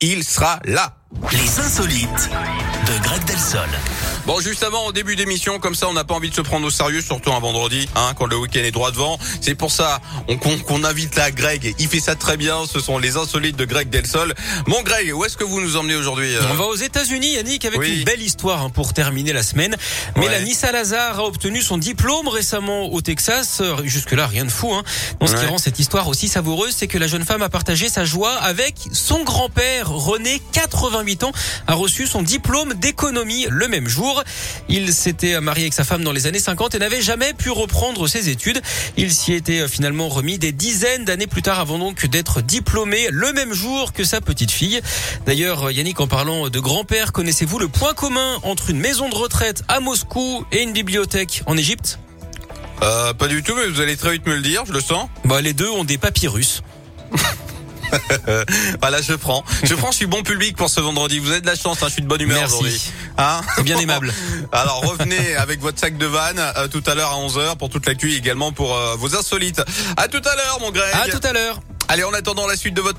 il sera là. Les insolites de Greg Delsol. Bon, juste avant, au début d'émission, comme ça, on n'a pas envie de se prendre au sérieux, surtout un vendredi, hein, quand le week-end est droit devant. C'est pour ça on- qu'on invite là Greg. Il fait ça très bien. Ce sont les insolites de Greg Delsol. Mon Greg, où est-ce que vous nous emmenez aujourd'hui euh On va aux États-Unis, Yannick, avec Oui. une belle histoire hein, pour terminer la semaine. Mélanie Salazar a obtenu son diplôme récemment au Texas. Euh, Jusque-là, rien de fou. Hein. Bon, ce qui Ouais. rend cette histoire aussi savoureuse, c'est que la jeune femme a partagé sa joie avec son grand-père. René, 88 ans, a reçu son diplôme d'économie le même jour. Il s'était marié avec sa femme dans les années 50 et n'avait jamais pu reprendre ses études. Il s'y était euh, finalement remis des dizaines d'années plus tard avant donc d'être diplômé le même jour que sa petite fille. D'ailleurs, Yannick, en parlant de grand-père, connaissez-vous le point commun entre une maison de retraite à Moscou et une bibliothèque en Égypte? Euh, Pas du tout, mais vous allez très vite me le dire, je le sens. Bah, les deux ont des papyrus. Voilà, je prends. Je prends, je suis bon public pour ce vendredi. Vous avez de la chance, hein, je suis de bonne humeur aujourd'hui. Hein C'est bien aimable. Alors revenez avec votre sac de vanne euh, tout à l'heure à 11h pour toute l'actu et également pour euh, vos insolites. À tout à l'heure mon Greg. À tout à l'heure. Allez, en attendant la suite de votre